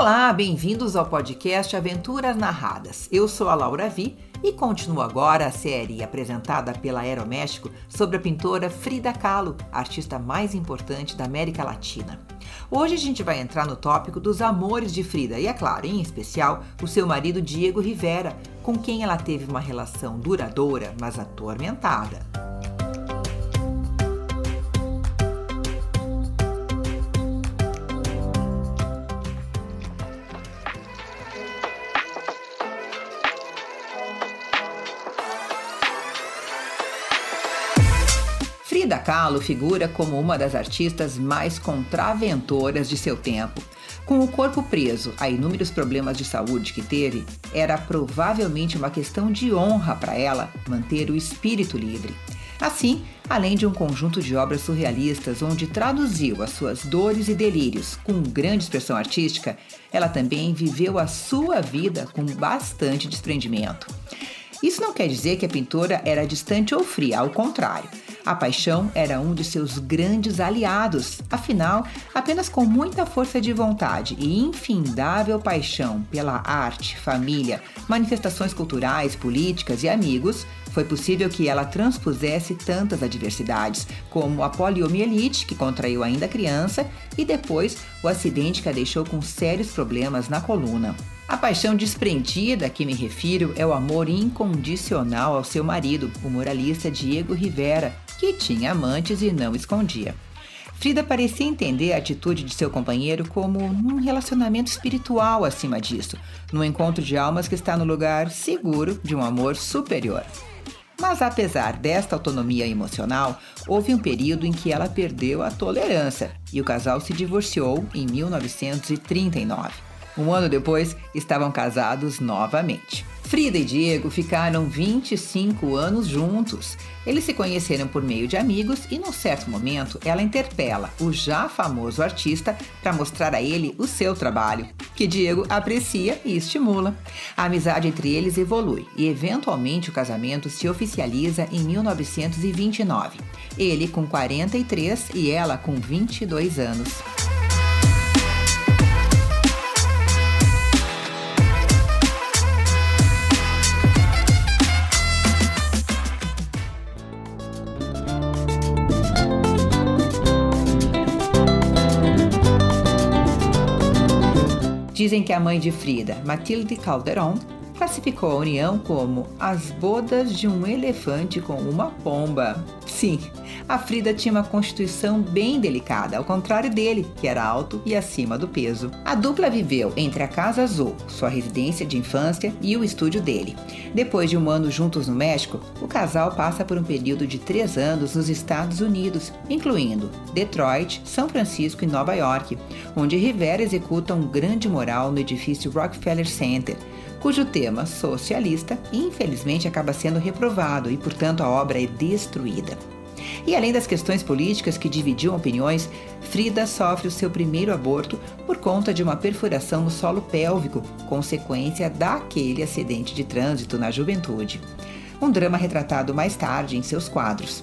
Olá, bem-vindos ao podcast Aventuras Narradas. Eu sou a Laura Vi e continuo agora a série apresentada pela Aeroméxico sobre a pintora Frida Kahlo, artista mais importante da América Latina. Hoje a gente vai entrar no tópico dos amores de Frida e, é claro, em especial, o seu marido Diego Rivera, com quem ela teve uma relação duradoura, mas atormentada. Frida Kahlo figura como uma das artistas mais contraventoras de seu tempo. Com o corpo preso a inúmeros problemas de saúde que teve, era provavelmente uma questão de honra para ela manter o espírito livre. Assim, além de um conjunto de obras surrealistas onde traduziu as suas dores e delírios com grande expressão artística, ela também viveu a sua vida com bastante desprendimento. Isso não quer dizer que a pintora era distante ou fria, ao contrário. A paixão era um de seus grandes aliados, afinal, apenas com muita força de vontade e infindável paixão pela arte, família, manifestações culturais, políticas e amigos, foi possível que ela transpusesse tantas adversidades, como a poliomielite, que contraiu ainda criança, e depois o acidente que a deixou com sérios problemas na coluna. A paixão desprendida a que me refiro é o amor incondicional ao seu marido, o moralista Diego Rivera, que tinha amantes e não escondia. Frida parecia entender a atitude de seu companheiro como um relacionamento espiritual acima disso, num encontro de almas que está no lugar seguro de um amor superior. Mas apesar desta autonomia emocional, houve um período em que ela perdeu a tolerância e o casal se divorciou em 1939. Um ano depois, estavam casados novamente. Frida e Diego ficaram 25 anos juntos. Eles se conheceram por meio de amigos e, num certo momento, ela interpela o já famoso artista para mostrar a ele o seu trabalho, que Diego aprecia e estimula. A amizade entre eles evolui e, eventualmente, o casamento se oficializa em 1929. Ele com 43 e ela com 22 anos. Dizem que a mãe de Frida, Matilde Calderon, classificou a união como as bodas de um elefante com uma pomba. Sim, a Frida tinha uma constituição bem delicada, ao contrário dele, que era alto e acima do peso. A dupla viveu entre a Casa Azul, sua residência de infância, e o estúdio dele. Depois de um ano juntos no México, o casal passa por um período de três anos nos Estados Unidos, incluindo Detroit, São Francisco e Nova York, onde Rivera executa um grande mural no edifício Rockefeller Center cujo tema socialista infelizmente acaba sendo reprovado e, portanto, a obra é destruída. E além das questões políticas que dividiam opiniões, Frida sofre o seu primeiro aborto por conta de uma perfuração no solo pélvico, consequência daquele acidente de trânsito na juventude. Um drama retratado mais tarde em seus quadros.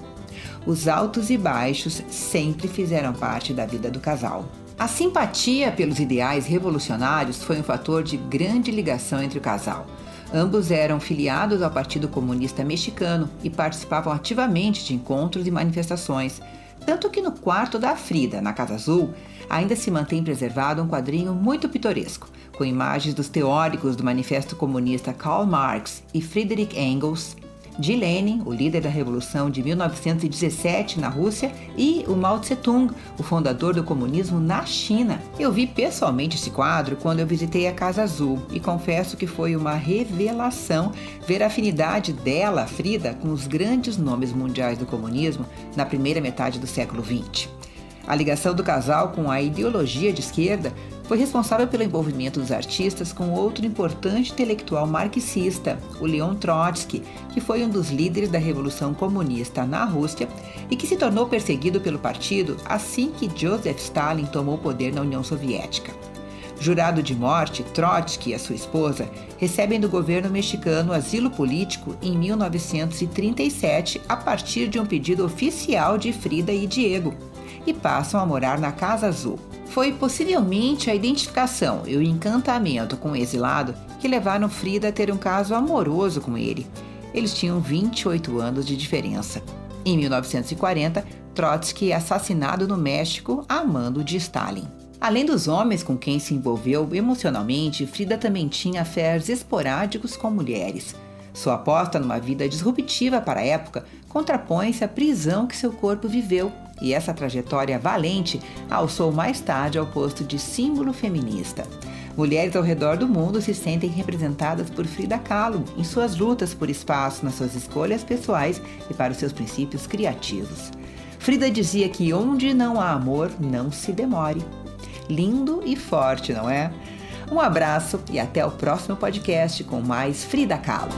Os altos e baixos sempre fizeram parte da vida do casal. A simpatia pelos ideais revolucionários foi um fator de grande ligação entre o casal. Ambos eram filiados ao Partido Comunista Mexicano e participavam ativamente de encontros e manifestações. Tanto que no quarto da Frida, na Casa Azul, ainda se mantém preservado um quadrinho muito pitoresco, com imagens dos teóricos do Manifesto Comunista Karl Marx e Friedrich Engels, de Lenin, o líder da Revolução de 1917 na Rússia, e o Mao Tse-tung, o fundador do comunismo na China. Eu vi pessoalmente esse quadro quando eu visitei a Casa Azul e confesso que foi uma revelação ver a afinidade dela, Frida, com os grandes nomes mundiais do comunismo na primeira metade do século XX. A ligação do casal com a ideologia de esquerda foi responsável pelo envolvimento dos artistas com outro importante intelectual marxista, o Leon Trotsky, que foi um dos líderes da Revolução Comunista na Rússia e que se tornou perseguido pelo partido assim que Joseph Stalin tomou o poder na União Soviética. Jurado de morte, Trotsky e a sua esposa recebem do governo mexicano asilo político em 1937 a partir de um pedido oficial de Frida e Diego, e passam a morar na Casa Azul. Foi possivelmente a identificação e o encantamento com o exilado que levaram Frida a ter um caso amoroso com ele. Eles tinham 28 anos de diferença. Em 1940, Trotsky é assassinado no México a mando de Stalin. Além dos homens com quem se envolveu emocionalmente, Frida também tinha affairs esporádicos com mulheres. Sua aposta numa vida disruptiva para a época contrapõe-se à prisão que seu corpo viveu, e essa trajetória valente alçou mais tarde ao posto de símbolo feminista. Mulheres ao redor do mundo se sentem representadas por Frida Kahlo em suas lutas por espaço nas suas escolhas pessoais e para os seus princípios criativos. Frida dizia que onde não há amor, não se demore. Lindo e forte, não é? Um abraço e até o próximo podcast com mais Frida Kahlo.